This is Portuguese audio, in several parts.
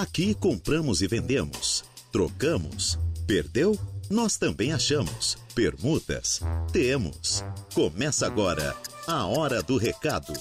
Aqui compramos e vendemos, trocamos, perdeu? Nós também achamos. Permutas? Temos. Começa agora a Hora do Recado.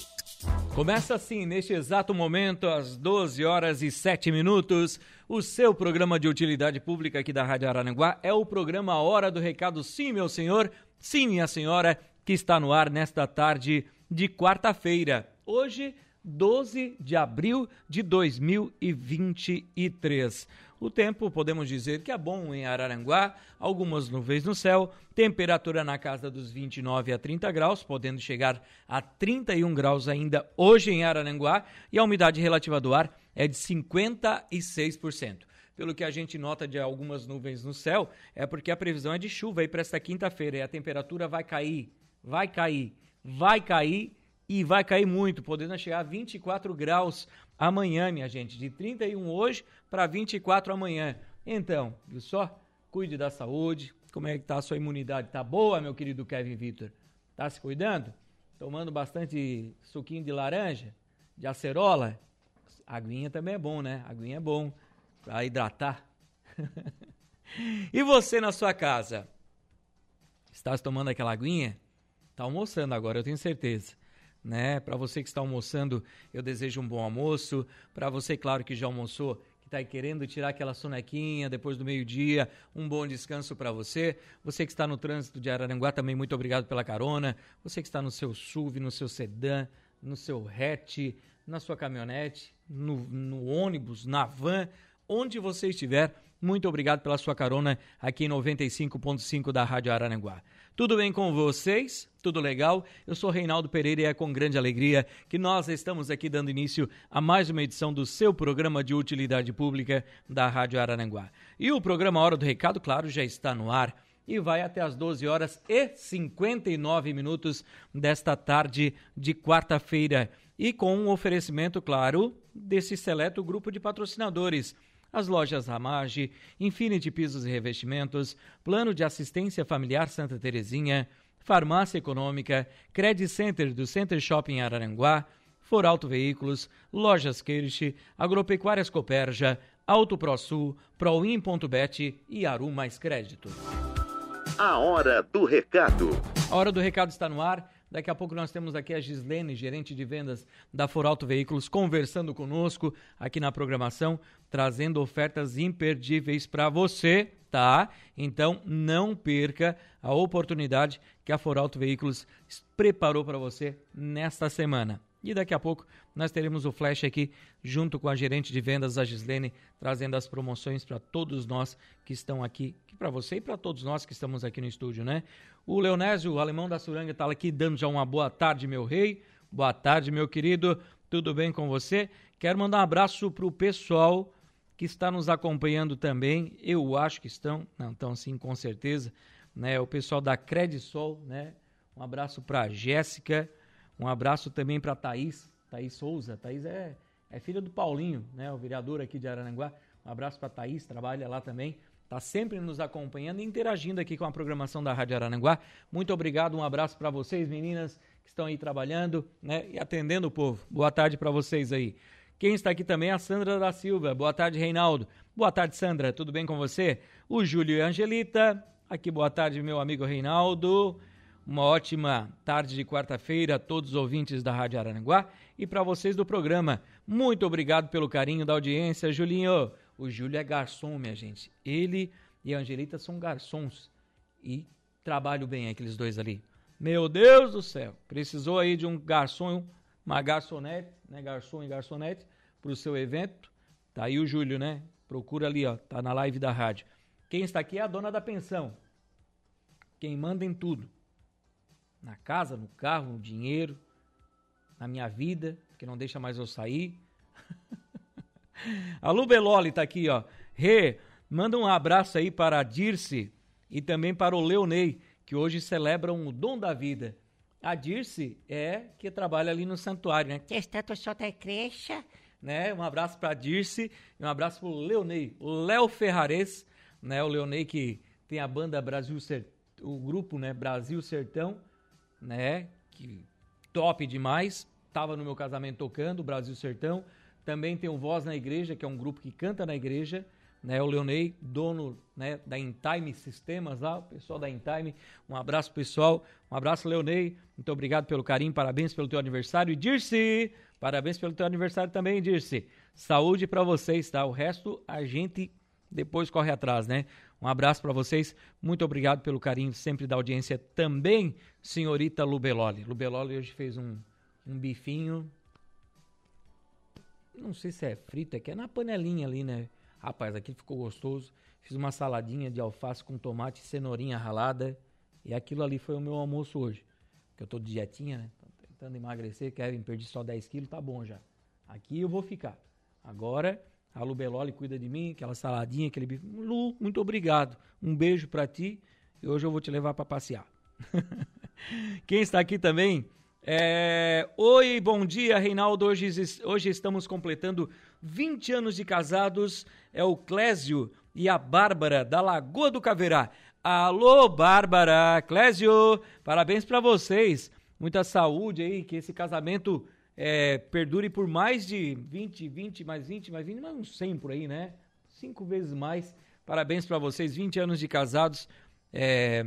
Começa assim, neste exato momento, às 12 horas e 7 minutos, o seu programa de utilidade pública aqui da Rádio Araranguá é o programa Hora do Recado. Sim, meu senhor, sim, minha senhora, que está no ar nesta tarde de quarta-feira. Hoje, 12 de abril de 2023. O tempo, podemos dizer que é bom em Araranguá, algumas nuvens no céu, temperatura na casa dos 29 a 30 graus, podendo chegar a 31 graus ainda hoje em Araranguá, e a umidade relativa do ar é de 56%. Pelo que a gente nota de algumas nuvens no céu, é porque a previsão é de chuva aí para esta quinta-feira e a temperatura vai cair, vai cair, vai cair e vai cair muito, podendo chegar a 24 graus amanhã, minha gente, de 31 hoje para 24 amanhã. Então, viu só? Cuide da saúde. Como é que tá a sua imunidade? Tá boa, meu querido Kevin Vitor? Tá se cuidando? Tomando bastante suquinho de laranja, de acerola? Aguinha também é bom, né? Aguinha é bom para hidratar. e você na sua casa? Está tomando aquela aguinha? Tá almoçando agora, eu tenho certeza né? Para você que está almoçando, eu desejo um bom almoço. Para você, claro, que já almoçou, que está querendo tirar aquela sonequinha depois do meio-dia, um bom descanso para você. Você que está no trânsito de Araranguá, também muito obrigado pela carona. Você que está no seu SUV, no seu sedã, no seu hatch, na sua caminhonete, no, no ônibus, na van, onde você estiver, muito obrigado pela sua carona aqui em 95.5 da Rádio Araranguá. Tudo bem com vocês? Tudo legal? Eu sou Reinaldo Pereira e é com grande alegria que nós estamos aqui dando início a mais uma edição do seu programa de utilidade pública da Rádio Araranguá. E o programa Hora do Recado, claro, já está no ar e vai até as 12 horas e 59 minutos desta tarde de quarta-feira. E com um oferecimento, claro, desse seleto grupo de patrocinadores as lojas Ramage, Infinity Pisos e Revestimentos, Plano de Assistência Familiar Santa Terezinha, Farmácia Econômica, Credit Center do Center Shopping Araranguá, Foralto Veículos, Lojas Kirsch, Agropecuárias Coperja, Auto ProSul, Proin.bet e Aru Mais Crédito. A Hora do Recado. A Hora do Recado está no ar. Daqui a pouco nós temos aqui a Gislene, gerente de vendas da Foralto Veículos, conversando conosco aqui na programação, trazendo ofertas imperdíveis para você, tá? Então não perca a oportunidade que a Foralto Veículos preparou para você nesta semana. E daqui a pouco nós teremos o flash aqui junto com a gerente de vendas, a Gislene, trazendo as promoções para todos nós que estão aqui, para você e para todos nós que estamos aqui no estúdio, né? O Leonésio, o alemão da Suranga, está aqui dando já uma boa tarde, meu rei. Boa tarde, meu querido. Tudo bem com você? Quero mandar um abraço para o pessoal que está nos acompanhando também. Eu acho que estão, não estão sim, com certeza. Né? O pessoal da Credisol, né? Um abraço para Jéssica, um abraço também para Thaís, Thaís Souza. Thaís é, é filha do Paulinho, né? O vereador aqui de Araranguá. Um abraço para Thaís, trabalha lá também está sempre nos acompanhando e interagindo aqui com a programação da Rádio Arananguá. Muito obrigado, um abraço para vocês, meninas, que estão aí trabalhando né, e atendendo o povo. Boa tarde para vocês aí. Quem está aqui também é a Sandra da Silva. Boa tarde, Reinaldo. Boa tarde, Sandra. Tudo bem com você? O Júlio e a Angelita. Aqui, boa tarde, meu amigo Reinaldo. Uma ótima tarde de quarta-feira a todos os ouvintes da Rádio Arananguá e para vocês do programa. Muito obrigado pelo carinho da audiência, Julinho. O Júlio é garçom, minha gente. Ele e a Angelita são garçons e trabalham bem aqueles dois ali. Meu Deus do céu, precisou aí de um garçom, uma garçonete, né, garçom e garçonete para o seu evento. Tá aí o Júlio, né? Procura ali, ó, tá na live da rádio. Quem está aqui é a dona da pensão. Quem manda em tudo. Na casa, no carro, no dinheiro, na minha vida, que não deixa mais eu sair. A Lu Beloli tá aqui, ó. Rê, manda um abraço aí para a Dirce e também para o Leonei, que hoje celebram o dom da vida. A Dirce é que trabalha ali no santuário, né? Que está da crecha, né? Um abraço para a Dirce e um abraço para o Leonei, o Léo Ferrares, né? O Leonei que tem a banda Brasil Sertão, o grupo, né? Brasil Sertão, né? Que top demais. Tava no meu casamento tocando Brasil Sertão Também tem o Voz na Igreja, que é um grupo que canta na igreja. Né, o Leonei, dono né, da Intime Sistemas lá, o pessoal da Intime. Um abraço, pessoal. Um abraço, Leonei. Muito obrigado pelo carinho, parabéns pelo teu aniversário. E Dirce, parabéns pelo teu aniversário também, Dirce. Saúde para vocês, tá? O resto a gente depois corre atrás, né? Um abraço para vocês. Muito obrigado pelo carinho sempre da audiência também, senhorita Lubeloli. Lubeloli hoje fez um, um bifinho não sei se é frito, é que é na panelinha ali, né? Rapaz, aqui ficou gostoso. Fiz uma saladinha de alface com tomate e cenourinha ralada. E aquilo ali foi o meu almoço hoje. Que eu tô de dietinha, né? Tô tentando emagrecer. Kevin, perdi só 10 quilos, tá bom já. Aqui eu vou ficar. Agora, a Lu Beloli cuida de mim, aquela saladinha, aquele bife. Lu, muito obrigado. Um beijo para ti. E hoje eu vou te levar para passear. Quem está aqui também é... Oi, bom dia, Reinaldo. Hoje, hoje estamos completando 20 anos de casados. É o Clésio e a Bárbara, da Lagoa do Caverá. Alô, Bárbara, Clésio, parabéns para vocês. Muita saúde aí, que esse casamento é, perdure por mais de 20, 20, mais 20, mais 20, mais uns 100 por aí, né? Cinco vezes mais. Parabéns para vocês, 20 anos de casados. É,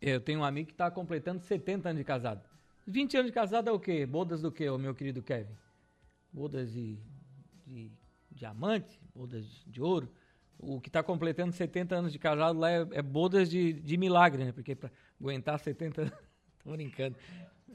eu tenho um amigo que está completando 70 anos de casado. 20 anos de casado é o quê? Bodas do quê, meu querido Kevin? Bodas de, de diamante, bodas de ouro. O que está completando 70 anos de casado lá é, é bodas de, de milagre, né? Porque para aguentar 70 anos. Tô brincando.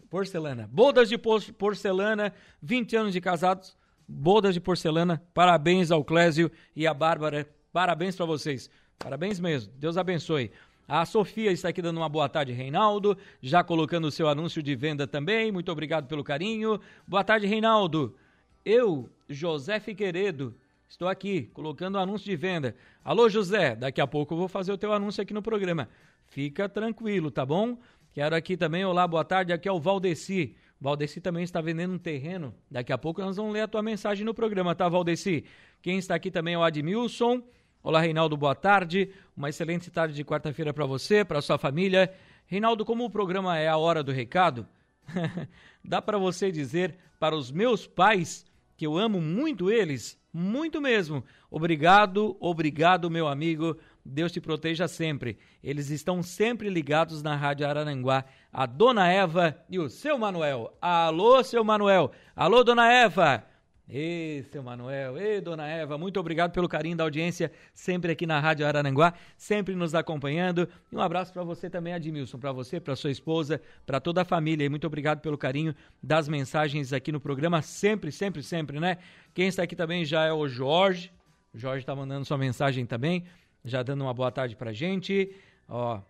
Porcelana. Bodas de porcelana, 20 anos de casados, bodas de porcelana. Parabéns ao Clésio e à Bárbara. Parabéns para vocês. Parabéns mesmo. Deus abençoe. A Sofia está aqui dando uma boa tarde, Reinaldo, já colocando o seu anúncio de venda também. Muito obrigado pelo carinho. Boa tarde, Reinaldo. Eu, José Figueiredo, estou aqui colocando o anúncio de venda. Alô, José, daqui a pouco eu vou fazer o teu anúncio aqui no programa. Fica tranquilo, tá bom? Quero aqui também, olá, boa tarde, aqui é o Valdeci. Valdeci também está vendendo um terreno. Daqui a pouco nós vamos ler a tua mensagem no programa, tá, Valdeci? Quem está aqui também é o Admilson. Olá, Reinaldo, boa tarde. Uma excelente tarde de quarta-feira para você, para sua família. Reinaldo, como o programa é a hora do recado, dá para você dizer para os meus pais que eu amo muito eles, muito mesmo. Obrigado, obrigado, meu amigo. Deus te proteja sempre. Eles estão sempre ligados na Rádio Araranguá. A Dona Eva e o seu Manuel. Alô, seu Manuel. Alô, Dona Eva. Ê, seu Manuel, ê, dona Eva, muito obrigado pelo carinho da audiência, sempre aqui na Rádio Araranguá, sempre nos acompanhando. E um abraço para você também, Admilson, para você, para sua esposa, para toda a família. E muito obrigado pelo carinho das mensagens aqui no programa, sempre, sempre, sempre, né? Quem está aqui também já é o Jorge. O Jorge está mandando sua mensagem também, já dando uma boa tarde pra gente. Ó,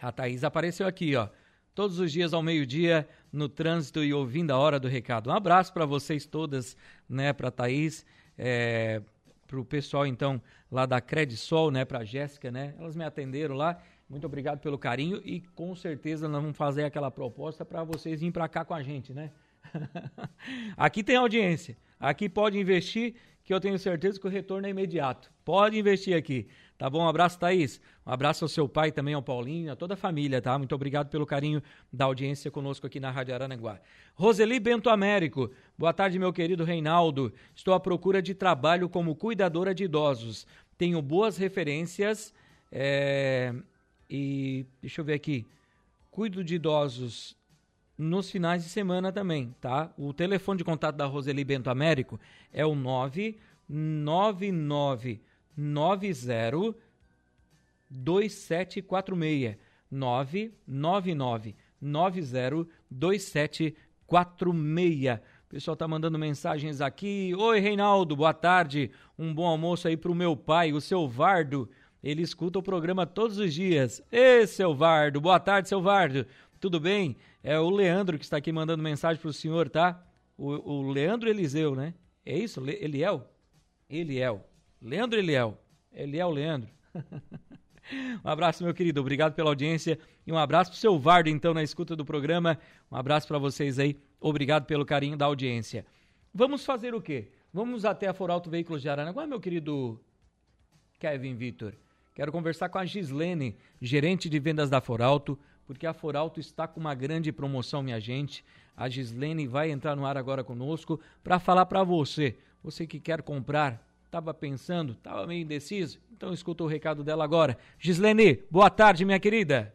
a Thaís apareceu aqui, ó todos os dias ao meio-dia no trânsito e ouvindo a hora do recado. Um abraço para vocês todas, né, para Thaís, é, para o pessoal então lá da Credisol, né, para Jéssica, né, elas me atenderam lá. Muito obrigado pelo carinho e com certeza nós vamos fazer aquela proposta para vocês virem para cá com a gente, né? Aqui tem audiência, aqui pode investir que eu tenho certeza que o retorno é imediato. Pode investir aqui. Tá bom? Um abraço, Thaís. Um abraço ao seu pai também, ao Paulinho, a toda a família, tá? Muito obrigado pelo carinho da audiência conosco aqui na Rádio Aranaguá. Roseli Bento Américo. Boa tarde, meu querido Reinaldo. Estou à procura de trabalho como cuidadora de idosos. Tenho boas referências é... e deixa eu ver aqui. Cuido de idosos nos finais de semana também, tá? O telefone de contato da Roseli Bento Américo é o 999 90 2746 999 90 2746. O pessoal tá mandando mensagens aqui. Oi, Reinaldo, boa tarde. Um bom almoço aí pro meu pai, o seu Vardo. Ele escuta o programa todos os dias. Ê, seu Vardo, boa tarde, seu Vardo. Tudo bem? É o Leandro que está aqui mandando mensagem pro senhor, tá? O, o Leandro Eliseu, né? É isso? Le, Eliel? Eliel. Leandro Eliel. Eliel Leandro. um abraço, meu querido. Obrigado pela audiência. E um abraço pro seu Vardo, então, na escuta do programa. Um abraço para vocês aí. Obrigado pelo carinho da audiência. Vamos fazer o quê? Vamos até a Foralto Veículos de Aranaguá, meu querido Kevin Vitor. Quero conversar com a Gislene, gerente de vendas da Foralto. Porque a Foralto está com uma grande promoção, minha gente. A Gislene vai entrar no ar agora conosco para falar para você. Você que quer comprar, estava pensando, estava meio indeciso? Então escuta o recado dela agora. Gislene, boa tarde, minha querida.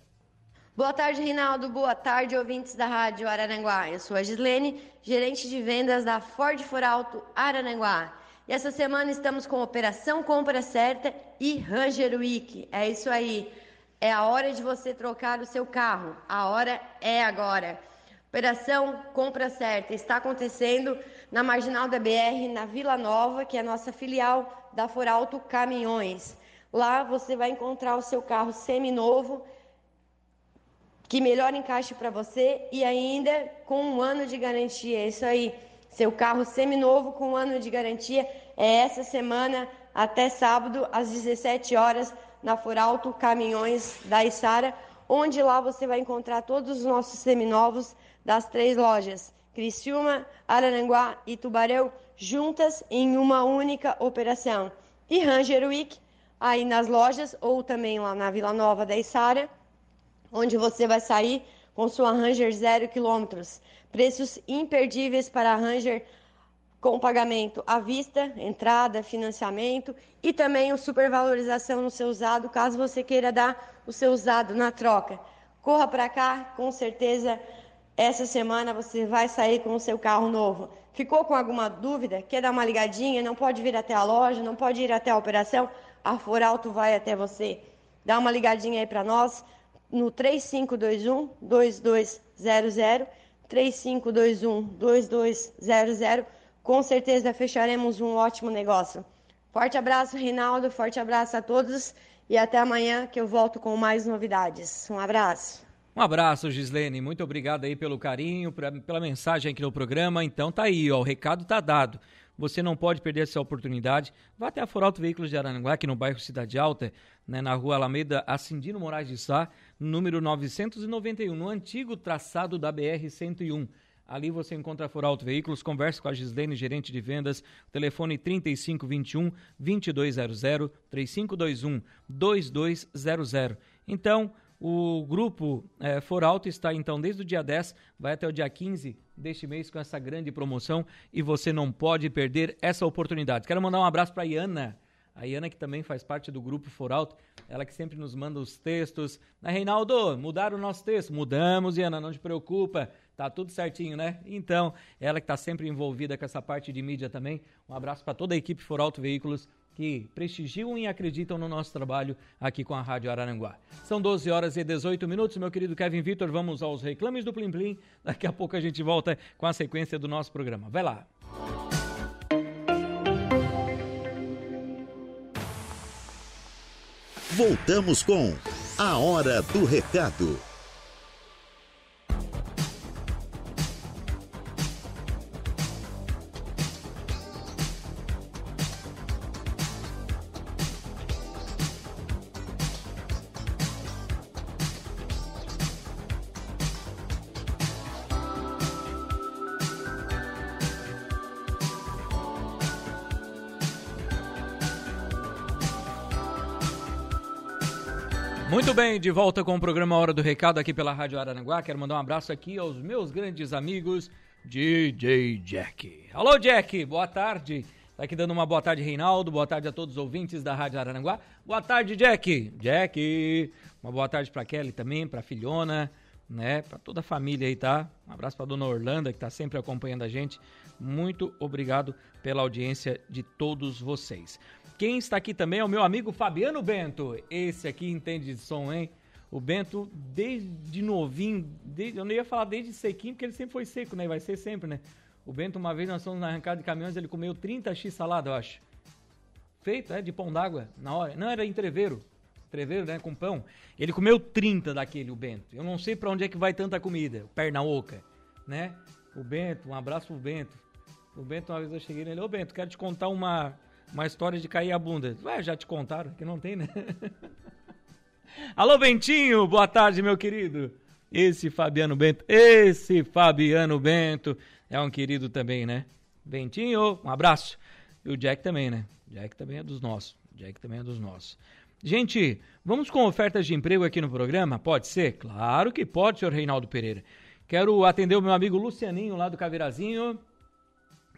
Boa tarde, Rinaldo. Boa tarde, ouvintes da Rádio Araranguá. Eu sou a Gislene, gerente de vendas da Ford Foralto Araranguá. E essa semana estamos com Operação Compra Certa e Ranger Week. É isso aí. É a hora de você trocar o seu carro. A hora é agora. Operação Compra Certa está acontecendo na Marginal da BR, na Vila Nova, que é a nossa filial da Foralto Caminhões. Lá você vai encontrar o seu carro seminovo que melhor encaixe para você e ainda com um ano de garantia. É isso aí. Seu carro seminovo com um ano de garantia é essa semana até sábado às 17 horas na Foralto Caminhões da Isara, onde lá você vai encontrar todos os nossos seminovos das três lojas, Criciúma, Araranguá e Tubarão, juntas em uma única operação. E Ranger Week, aí nas lojas ou também lá na Vila Nova da Isara, onde você vai sair com sua Ranger zero quilômetros. Preços imperdíveis para a Ranger com pagamento à vista, entrada, financiamento e também o supervalorização no seu usado, caso você queira dar o seu usado na troca. Corra para cá, com certeza essa semana você vai sair com o seu carro novo. Ficou com alguma dúvida? Quer dar uma ligadinha? Não pode vir até a loja, não pode ir até a operação? A Foralto vai até você. Dá uma ligadinha aí para nós no 3521 2200 3521 2200. Com certeza fecharemos um ótimo negócio. Forte abraço, Rinaldo. Forte abraço a todos e até amanhã que eu volto com mais novidades. Um abraço. Um abraço, Gislene. Muito obrigado aí pelo carinho, pra, pela mensagem aqui no programa. Então tá aí, ó, o recado tá dado. Você não pode perder essa oportunidade. Vá até a Foralto Veículos de Araranguá, aqui no bairro Cidade Alta, né, na rua Alameda Ascendino Moraes de Sá, número 991, no antigo traçado da BR-101. Ali você encontra a Foralto Veículos, converse com a Gislene, gerente de vendas, telefone 3521 2200 3521 2200. Então, o grupo é, Foralto está então desde o dia 10, vai até o dia 15 deste mês com essa grande promoção e você não pode perder essa oportunidade. Quero mandar um abraço para a Iana, a Iana que também faz parte do grupo Foralto, ela que sempre nos manda os textos. Na Reinaldo, mudaram o nosso texto? Mudamos, Iana, não te preocupa, tá tudo certinho, né? Então, ela que está sempre envolvida com essa parte de mídia também. Um abraço para toda a equipe Foralto Veículos que prestigiam e acreditam no nosso trabalho aqui com a Rádio Araranguá. São 12 horas e 18 minutos, meu querido Kevin Vitor. Vamos aos reclames do Plim Plim. Daqui a pouco a gente volta com a sequência do nosso programa. Vai lá. Voltamos com A Hora do Recado. Bem, de volta com o programa Hora do Recado aqui pela Rádio Araranguá. Quero mandar um abraço aqui aos meus grandes amigos DJ Jack. Alô, Jack, boa tarde. Tá aqui dando uma boa tarde, Reinaldo. Boa tarde a todos os ouvintes da Rádio Araranguá. Boa tarde, Jack. Jack. Uma boa tarde para Kelly também, para filhona, né? Para toda a família aí, tá? Um abraço para dona Orlando, que tá sempre acompanhando a gente. Muito obrigado pela audiência de todos vocês. Quem está aqui também é o meu amigo Fabiano Bento. Esse aqui entende de som, hein? O Bento, desde novinho, desde, eu não ia falar desde sequinho, porque ele sempre foi seco, né? Vai ser sempre, né? O Bento, uma vez nós fomos na arrancada de caminhões, ele comeu 30 x salada, eu acho. Feito, é, de pão d'água, na hora. Não, era entreveiro. Entreveiro, né, com pão. Ele comeu 30 daquele, o Bento. Eu não sei para onde é que vai tanta comida. Perna oca, né? O Bento, um abraço pro Bento. O Bento, uma vez eu cheguei nele, ô Bento, quero te contar uma, uma história de cair a bunda. Ué, já te contaram, que não tem, né? Alô, Bentinho, boa tarde, meu querido. Esse Fabiano Bento, esse Fabiano Bento é um querido também, né? Bentinho, um abraço. E o Jack também, né? Jack também é dos nossos. Jack também é dos nossos. Gente, vamos com ofertas de emprego aqui no programa? Pode ser? Claro que pode, senhor Reinaldo Pereira. Quero atender o meu amigo Lucianinho lá do Caveirazinho,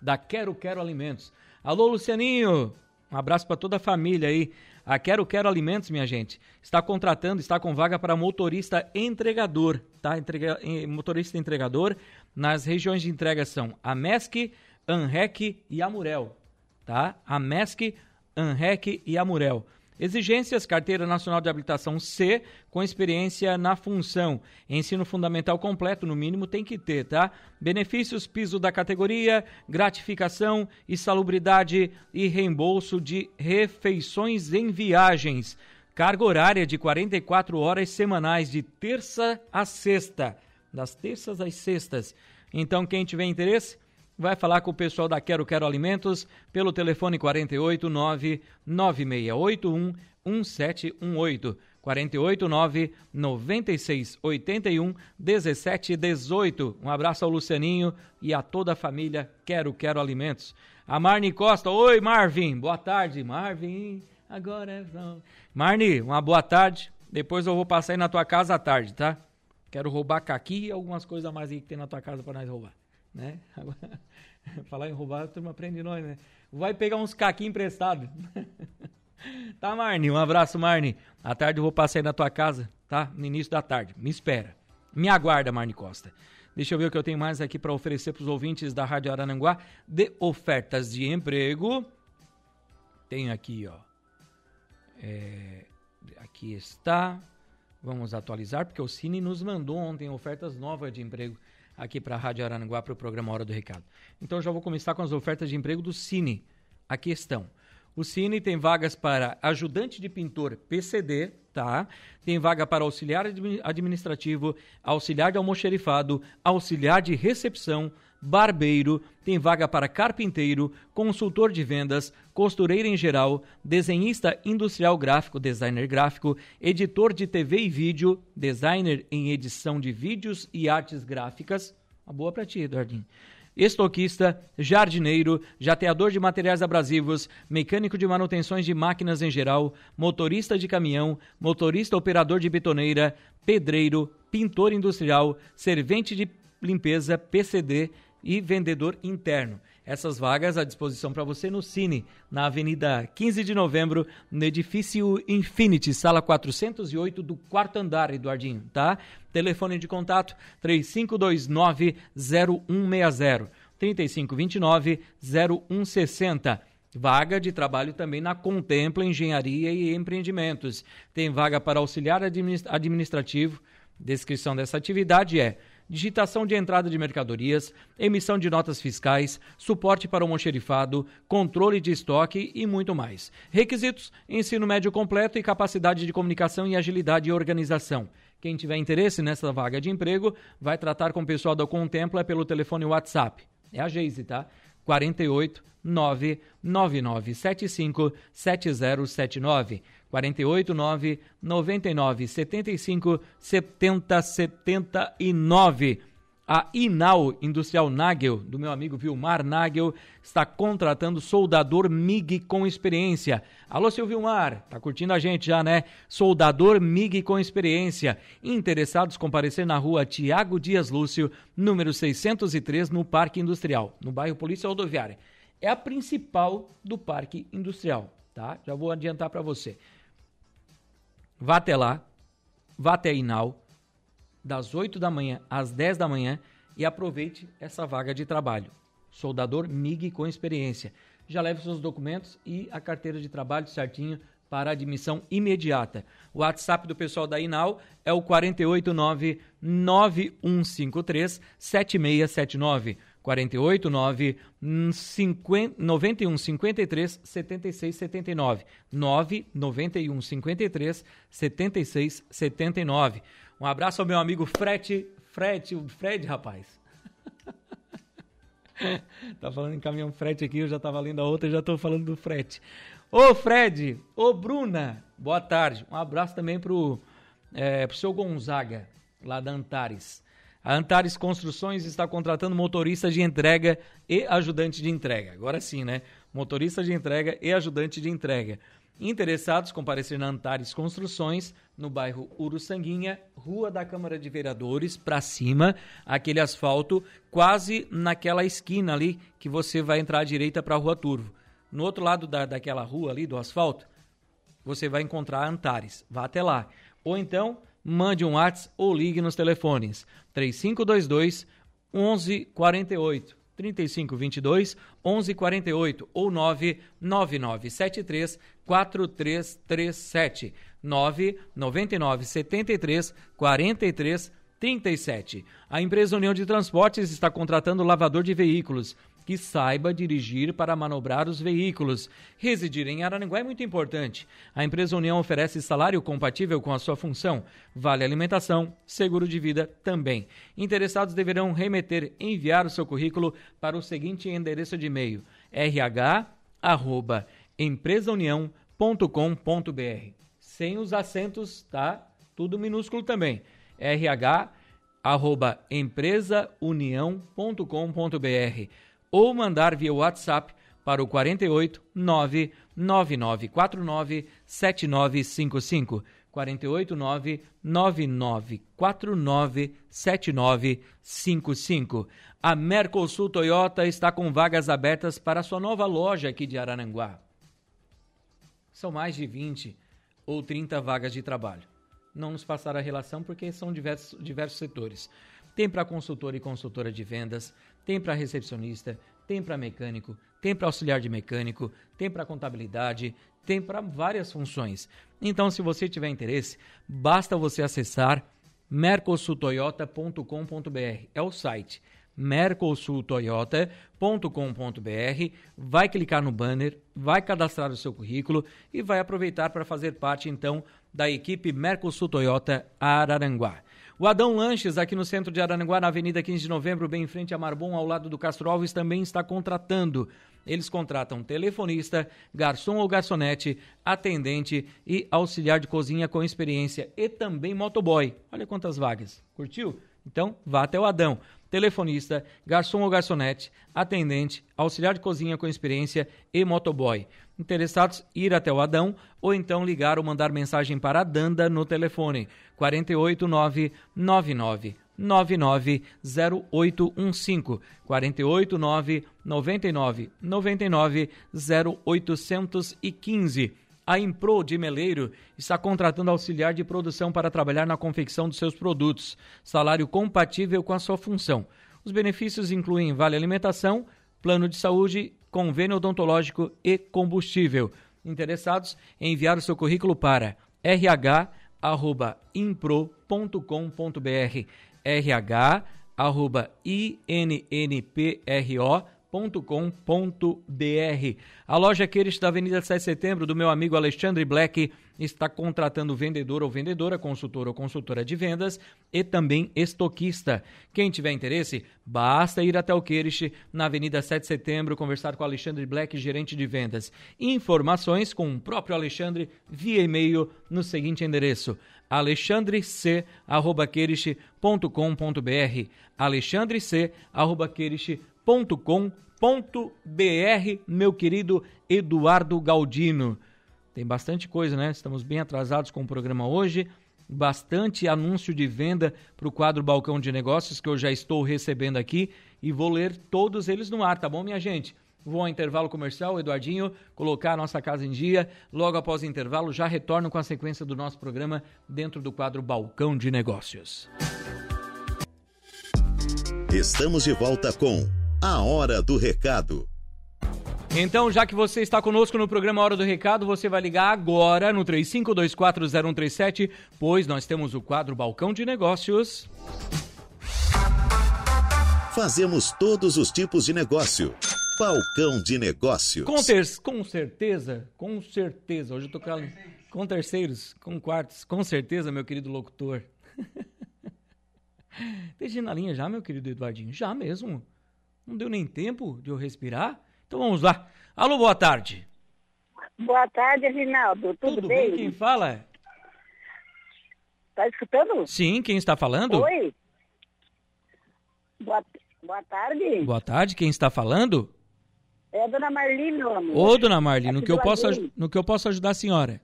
da Quero Quero Alimentos. Alô, Lucianinho! Um abraço para toda a família aí. A Quero Quero Alimentos, minha gente, está contratando, está com vaga para motorista entregador, tá? Entrega, motorista entregador nas regiões de entrega são a MESC, ANREC e Amurel, tá? A MESC, ANREC e Amurel. Exigências: Carteira Nacional de Habilitação C, com experiência na função. Ensino fundamental completo, no mínimo, tem que ter, tá? Benefícios: piso da categoria, gratificação, insalubridade e reembolso de refeições em viagens. Carga horária de 44 horas semanais, de terça a sexta. Das terças às sextas. Então, quem tiver interesse, vai falar com o pessoal da Quero Quero Alimentos pelo telefone 489 9681 1718. 489 9681 1718. Um abraço ao Lucianinho e a toda a família Quero Quero Alimentos. A Marni Costa. Oi, Marvin. Boa tarde, Marvin. Agora é. Marni, uma boa tarde. Depois eu vou passar aí na tua casa à tarde, tá? Quero roubar caqui e algumas coisas a mais aí que tem na tua casa para nós roubar né? Agora, falar em roubar, a turma aprende nós, né? Vai pegar uns caquinhos emprestados. tá, Marne? Um abraço, Marne. À tarde eu vou passar aí na tua casa, tá? No início da tarde. Me espera. Me aguarda, Marne Costa. Deixa eu ver o que eu tenho mais aqui para oferecer para os ouvintes da Rádio Arananguá de ofertas de emprego. Tenho aqui, ó. É, aqui está. Vamos atualizar, porque o Cine nos mandou ontem ofertas novas de emprego aqui para a Rádio Aranguá para o programa Hora do Recado. Então já vou começar com as ofertas de emprego do Cine. Aqui estão. O Cine tem vagas para ajudante de pintor PCD, tá? Tem vaga para auxiliar administrativo, auxiliar de almoxerifado, auxiliar de recepção, barbeiro, tem vaga para carpinteiro, consultor de vendas, costureira em geral, desenhista industrial gráfico, designer gráfico, editor de TV e vídeo, designer em edição de vídeos e artes gráficas. Uma boa para ti, Eduardinho estoquista, jardineiro, jateador de materiais abrasivos, mecânico de manutenções de máquinas em geral, motorista de caminhão, motorista operador de betoneira, pedreiro, pintor industrial, servente de limpeza, PCD, e vendedor interno. Essas vagas à disposição para você no Cine, na Avenida 15 de Novembro, no edifício Infinity, sala 408 do quarto andar, Eduardinho, tá? Telefone de contato 3529 0160 3529 0160. Vaga de trabalho também na Contempla Engenharia e Empreendimentos. Tem vaga para auxiliar administrativo. Descrição dessa atividade é digitação de entrada de mercadorias, emissão de notas fiscais, suporte para o almoxerifado, controle de estoque e muito mais. Requisitos: ensino médio completo e capacidade de comunicação e agilidade e organização. Quem tiver interesse nessa vaga de emprego, vai tratar com o pessoal da Contempla pelo telefone WhatsApp. É a Geise, tá? 48 99975 7079. 48 9 99 75 70 79. A Inal Industrial Nagel, do meu amigo Vilmar Nagel, está contratando soldador MIG com experiência. Alô, seu Vilmar, tá curtindo a gente já, né? Soldador MIG com experiência. Interessados comparecer na rua Tiago Dias Lúcio, número 603, no Parque Industrial, no bairro Polícia Rodoviária. É a principal do Parque Industrial, tá? Já vou adiantar para você. Vá até lá, vá até a Inal, das 8 da manhã às 10 da manhã e aproveite essa vaga de trabalho. Soldador MIG com experiência. Já leve seus documentos e a carteira de trabalho certinho para admissão imediata. O WhatsApp do pessoal da Inal é o 489 9153 7679. 48 9 50, 91 53 76 79 9 91 53 76 79. Um abraço ao meu amigo Fred, Fred, o Fred, rapaz. tá falando em caminhão Fred aqui, eu já tava lendo a outra, já tô falando do Fred. Ô Fred, ô Bruna, boa tarde. Um abraço também pro, é, pro seu Gonzaga, lá da Antares. A Antares Construções está contratando motorista de entrega e ajudante de entrega. Agora sim, né? Motorista de entrega e ajudante de entrega. Interessados, comparecer na Antares Construções, no bairro Uruçanguinha, Rua da Câmara de Vereadores, para cima, aquele asfalto, quase naquela esquina ali que você vai entrar à direita para a Rua Turvo. No outro lado da, daquela rua ali, do asfalto, você vai encontrar Antares. Vá até lá. Ou então, mande um WhatsApp ou ligue nos telefones 3522 1148 3522 1148 ou 99973 4337 999 73 43 37. A empresa União de Transportes está contratando lavador de veículos que saiba dirigir para manobrar os veículos. Residir em Araranguá é muito importante. A empresa União oferece salário compatível com a sua função, vale alimentação, seguro de vida também. Interessados deverão remeter, enviar o seu currículo para o seguinte endereço de e-mail: rh@empresaunião.com.br. Sem os acentos, tá? Tudo minúsculo também. rh@empresaunião.com.br ou mandar via WhatsApp para o 48 99949 7955. 48 99949 7955. A Mercosul Toyota está com vagas abertas para sua nova loja aqui de Araranguá. São mais de 20 ou 30 vagas de trabalho. Não nos passar a relação porque são diversos, diversos setores. Tem para consultor e consultora de vendas, tem para recepcionista, tem para mecânico, tem para auxiliar de mecânico, tem para contabilidade, tem para várias funções. Então, se você tiver interesse, basta você acessar mercosultoyota.com.br. É o site mercosultoyota.com.br, vai clicar no banner, vai cadastrar o seu currículo e vai aproveitar para fazer parte então da equipe Mercosul Toyota Araranguá. O Adão Lanches, aqui no centro de Araranguá, na Avenida 15 de Novembro, bem em frente a Marbon, ao lado do Castro Alves, também está contratando. Eles contratam telefonista, garçom ou garçonete, atendente e auxiliar de cozinha com experiência e também motoboy. Olha quantas vagas. Curtiu? Então, vá até o Adão telefonista, garçom ou garçonete, atendente, auxiliar de cozinha com experiência e motoboy. Interessados, ir até o Adão ou então ligar ou mandar mensagem para a Danda no telefone 48999 990815 489 99 99 0815 a Impro de Meleiro está contratando auxiliar de produção para trabalhar na confecção dos seus produtos. Salário compatível com a sua função. Os benefícios incluem vale alimentação, plano de saúde, convênio odontológico e combustível. Interessados enviar o seu currículo para rh@impro.com.br rh@innpro com.br A loja Queires da Avenida 7 de Setembro, do meu amigo Alexandre Black, está contratando vendedor ou vendedora, consultor ou consultora de vendas e também estoquista. Quem tiver interesse, basta ir até o Queires, na Avenida 7 de Setembro, conversar com Alexandre Black, gerente de vendas. Informações com o próprio Alexandre via e-mail no seguinte endereço alexandrec.com.br alexandrec.com.br www.eduardoGaldino.com.br, meu querido Eduardo Galdino. Tem bastante coisa, né? Estamos bem atrasados com o programa hoje. Bastante anúncio de venda para o quadro Balcão de Negócios que eu já estou recebendo aqui e vou ler todos eles no ar, tá bom, minha gente? Vou ao intervalo comercial, Eduardinho, colocar a nossa casa em dia. Logo após o intervalo, já retorno com a sequência do nosso programa dentro do quadro Balcão de Negócios. Estamos de volta com a Hora do Recado. Então, já que você está conosco no programa Hora do Recado, você vai ligar agora no 35240137, pois nós temos o quadro Balcão de Negócios. Fazemos todos os tipos de negócio. Balcão de Negócios. Com, ter com certeza, com certeza. Hoje eu tô com, com terceiros, com quartos, com certeza, meu querido locutor. Deixa na linha já, meu querido Eduardinho? Já mesmo. Não deu nem tempo de eu respirar? Então vamos lá. Alô, boa tarde. Boa tarde, Rinaldo. Tudo, Tudo bem? bem? Quem fala? Tá escutando? Sim, quem está falando? Oi. Boa, boa tarde. Boa tarde, quem está falando? É a dona Marli, meu amor. Ô, dona Marli, no que, eu posso, no que eu posso ajudar a senhora?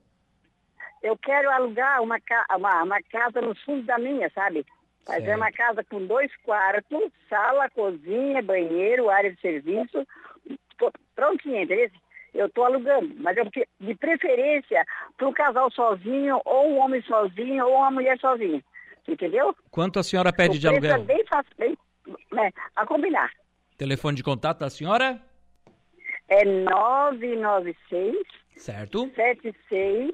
Eu quero alugar uma, uma, uma casa no fundo da minha, sabe? Mas é uma casa com dois quartos, sala, cozinha, banheiro, área de serviço, prontinha, entendeu? Eu estou alugando, mas eu, que- de preferência para um casal sozinho, ou um homem sozinho, ou uma mulher sozinha. Entendeu? Quanto a senhora pede o de preço aluguel? é bem fácil, bem, né, a combinar. Telefone de contato da senhora? É 996 Certo. 76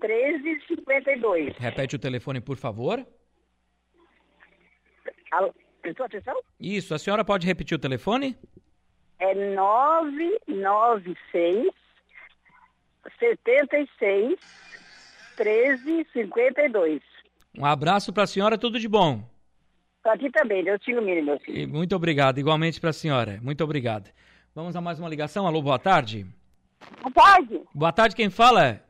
1352. Repete o telefone, por favor. Alô, Prestou atenção? Isso, a senhora pode repetir o telefone? É 996 76 1352. Um abraço para a senhora, tudo de bom. Pra ti também, Deus te ilumine, meu filho. E muito obrigado, igualmente para a senhora. Muito obrigado. Vamos a mais uma ligação. Alô, boa tarde. Boa tarde. Boa tarde, quem fala?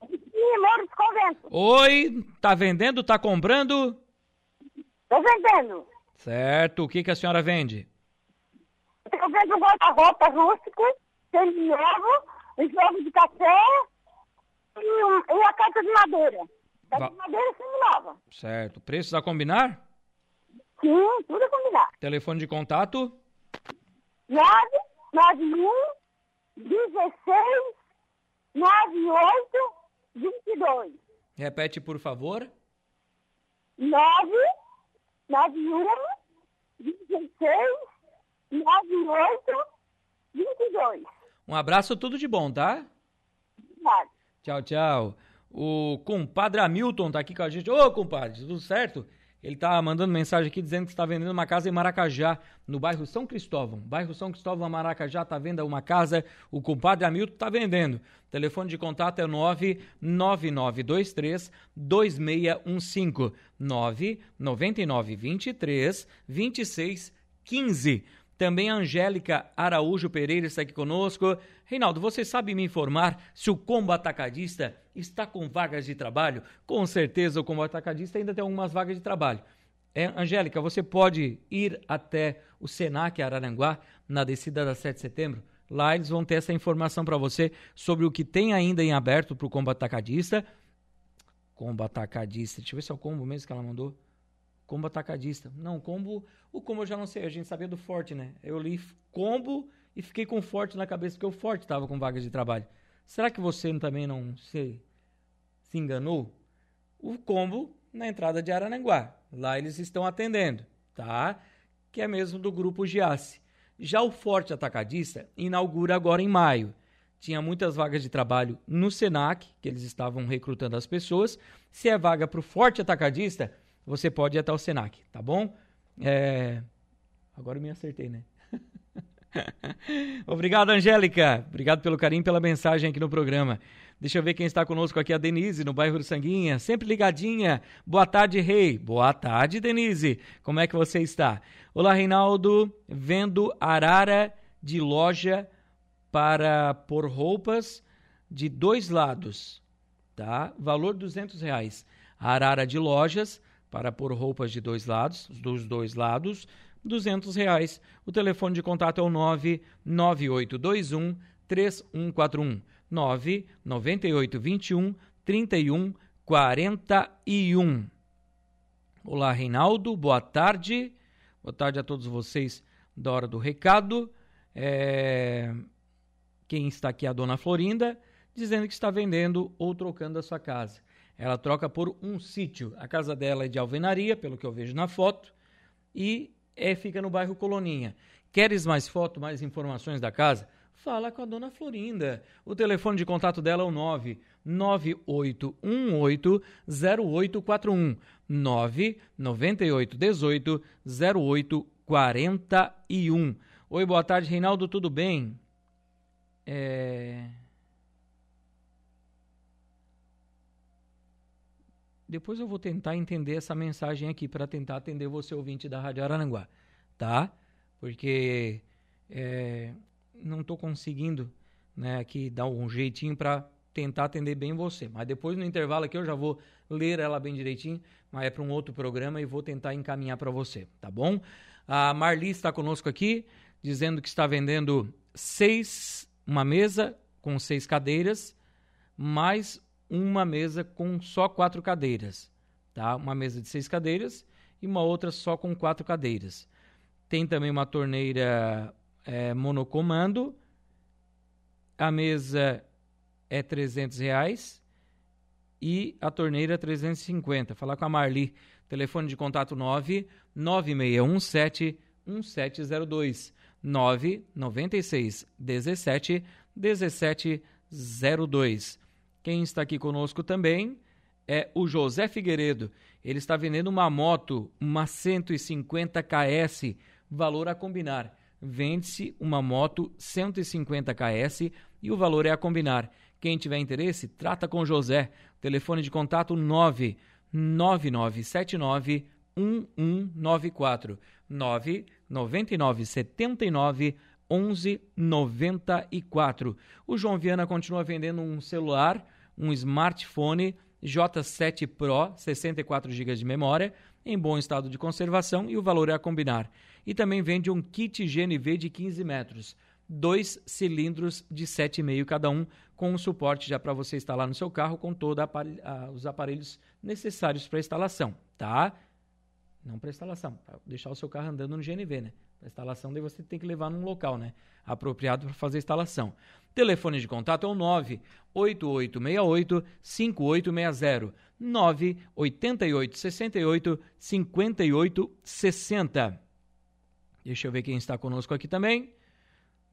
Sim, Moro de Convento. Oi, tá vendendo, tá comprando? Tô vendendo. Certo, o que, que a senhora vende? Eu vendo um guarda-roupa rústico, tênis novo, eslovo de café e, um, e a caixa de madeira. Caixa Va- de madeira semi-nova. Certo, preços a combinar? Sim, tudo combinado. Telefone de contato? 991 16 98 22. Repete, por favor. 991 16 98 22. Um abraço, tudo de bom, tá? Obrigado. Tchau, tchau. O compadre Hamilton tá aqui com a gente. Ô, compadre, tudo certo? Ele tá mandando mensagem aqui dizendo que está vendendo uma casa em Maracajá, no bairro São Cristóvão. Bairro São Cristóvão, Maracajá, tá vendo uma casa. O compadre Hamilton tá vendendo. Telefone de contato é 99923 2615 99923 2615. Também a Angélica Araújo Pereira está aqui conosco. Reinaldo, você sabe me informar se o Combo Atacadista está com vagas de trabalho? Com certeza o Combo Atacadista ainda tem algumas vagas de trabalho. É, Angélica, você pode ir até o Senac Araranguá, na descida da 7 de setembro. Lá eles vão ter essa informação para você sobre o que tem ainda em aberto para o Combo Atacadista. Combo Atacadista, deixa eu ver se é o combo mesmo que ela mandou. Combo atacadista. Não, combo. O combo eu já não sei, a gente sabia do forte, né? Eu li combo e fiquei com forte na cabeça, porque o forte estava com vagas de trabalho. Será que você também não se, se enganou? O combo na entrada de Arananguá. Lá eles estão atendendo, tá? Que é mesmo do grupo Giasse. Já o Forte Atacadista inaugura agora em maio. Tinha muitas vagas de trabalho no Senac, que eles estavam recrutando as pessoas. Se é vaga para o Forte Atacadista, você pode ir até o Senac, tá bom? É... Agora eu me acertei, né? Obrigado, Angélica. Obrigado pelo carinho pela mensagem aqui no programa. Deixa eu ver quem está conosco aqui, a Denise, no bairro do Sanguinha, sempre ligadinha. Boa tarde, Rei. Boa tarde, Denise. Como é que você está? Olá, Reinaldo. Vendo arara de loja para pôr roupas de dois lados, tá? Valor 200 reais. Arara de lojas para pôr roupas de dois lados, dos dois lados, 200 reais. O telefone de contato é o 99821 3141 99821 3141. Olá, Reinaldo, boa tarde. Boa tarde a todos vocês da Hora do Recado. É... Quem está aqui é a dona Florinda, dizendo que está vendendo ou trocando a sua casa. Ela troca por um sítio. A casa dela é de alvenaria, pelo que eu vejo na foto, e é, fica no bairro Coloninha. Queres mais foto, mais informações da casa? Fala com a dona Florinda. O telefone de contato dela é o 998180841. 998180841. Oi, boa tarde, Reinaldo, tudo bem? É... Depois eu vou tentar entender essa mensagem aqui para tentar atender você ouvinte da Rádio Araranguá, tá? Porque é, não estou conseguindo né, aqui dar um jeitinho para tentar atender bem você. Mas depois no intervalo aqui eu já vou ler ela bem direitinho, mas é para um outro programa e vou tentar encaminhar para você, tá bom? A Marli está conosco aqui, dizendo que está vendendo seis, uma mesa com seis cadeiras, mais uma mesa com só quatro cadeiras, tá? Uma mesa de seis cadeiras e uma outra só com quatro cadeiras. Tem também uma torneira é, monocomando. A mesa é 300 reais e a torneira 350. Falar com a Marli. Telefone de contato 9 9617 1702 996 17 1702. Quem está aqui conosco também é o José Figueiredo. Ele está vendendo uma moto, uma 150 KS, valor a combinar. Vende-se uma moto 150 KS e o valor é a combinar. Quem tiver interesse, trata com José. Telefone de contato 99979 1194 99979 1194. O João Viana continua vendendo um celular, um smartphone J7 Pro, 64 GB de memória, em bom estado de conservação e o valor é a combinar. E também vende um kit GNV de 15 metros, dois cilindros de 7,5 cada um, com um suporte já para você instalar no seu carro com todos os aparelhos necessários para instalação, tá? Não para instalação, para deixar o seu carro andando no GNV, né? Para instalação, daí você tem que levar num local, né? Apropriado para fazer a instalação. Telefone de contato é o 98868 5860 98868 5860. Deixa eu ver quem está conosco aqui também.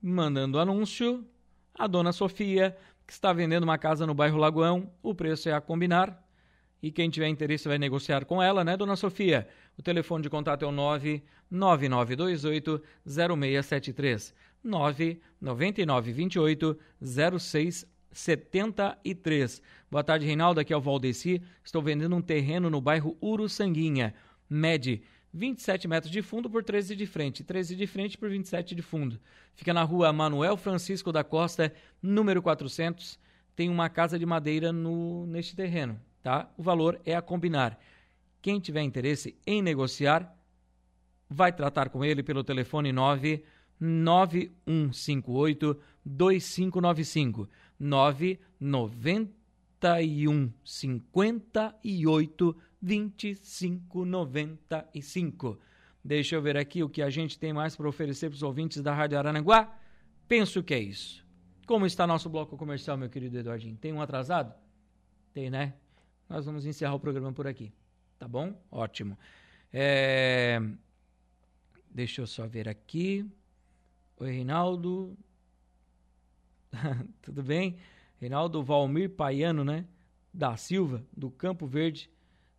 Mandando anúncio. A dona Sofia, que está vendendo uma casa no bairro Lagoão. O preço é a combinar. E quem tiver interesse vai negociar com ela, né, dona Sofia? O telefone de contato é o 99928 0673. 99928 0673. Boa tarde, Reinaldo. Aqui é o Valdeci. Estou vendendo um terreno no bairro Uruçanguinha. Mede 27 metros de fundo por 13 de frente, 13 de frente por 27 de fundo. Fica na rua Manuel Francisco da Costa, número 400. Tem uma casa de madeira no, neste terreno, tá? O valor é a combinar. Quem tiver interesse em negociar, vai tratar com ele pelo telefone 9 9158 2595 991 58 2595. Deixa eu ver aqui o que a gente tem mais para oferecer para os ouvintes da Rádio Aranaguá. Penso que é isso. Como está nosso bloco comercial, meu querido Eduardinho? Tem um atrasado? Tem, né? Nós vamos encerrar o programa por aqui. Tá bom? Ótimo. É... Deixa eu só ver aqui. Oi, Reinaldo. Tudo bem? Reinaldo Valmir Paiano, né? Da Silva, do Campo Verde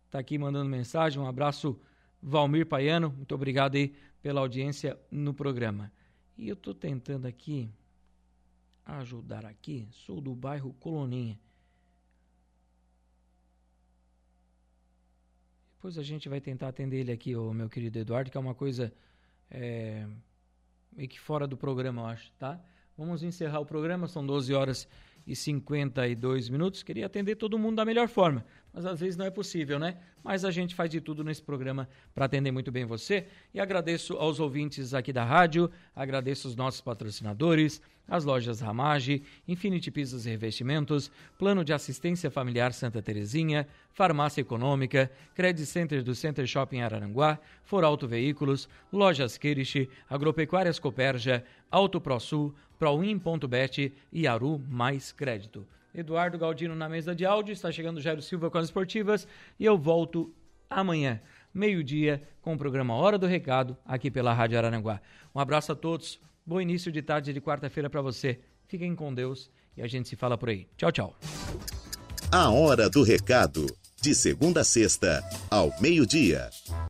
está aqui mandando mensagem. Um abraço, Valmir Paiano. Muito obrigado aí pela audiência no programa. E eu estou tentando aqui ajudar aqui. Sou do bairro Coloninha. Depois a gente vai tentar atender ele aqui, o meu querido Eduardo, que é uma coisa é, meio que fora do programa, eu acho, tá? Vamos encerrar o programa, são 12 horas e 52 minutos. Queria atender todo mundo da melhor forma, mas às vezes não é possível, né? Mas a gente faz de tudo nesse programa para atender muito bem você. E agradeço aos ouvintes aqui da rádio, agradeço os nossos patrocinadores, as lojas Ramage, Infinity Pisos e Revestimentos, Plano de Assistência Familiar Santa Terezinha, Farmácia Econômica, Credit Center do Center Shopping Araranguá, For Auto Veículos, Lojas Kirish, Agropecuárias Coperja, Auto ProSul, Proin.bet e Aru Mais Crédito. Eduardo Galdino na mesa de áudio, está chegando Jairo Silva com as esportivas e eu volto amanhã, meio-dia, com o programa Hora do Recado, aqui pela Rádio Araranguá. Um abraço a todos, bom início de tarde de quarta-feira para você. Fiquem com Deus e a gente se fala por aí. Tchau, tchau. A Hora do Recado, de segunda a sexta, ao meio-dia.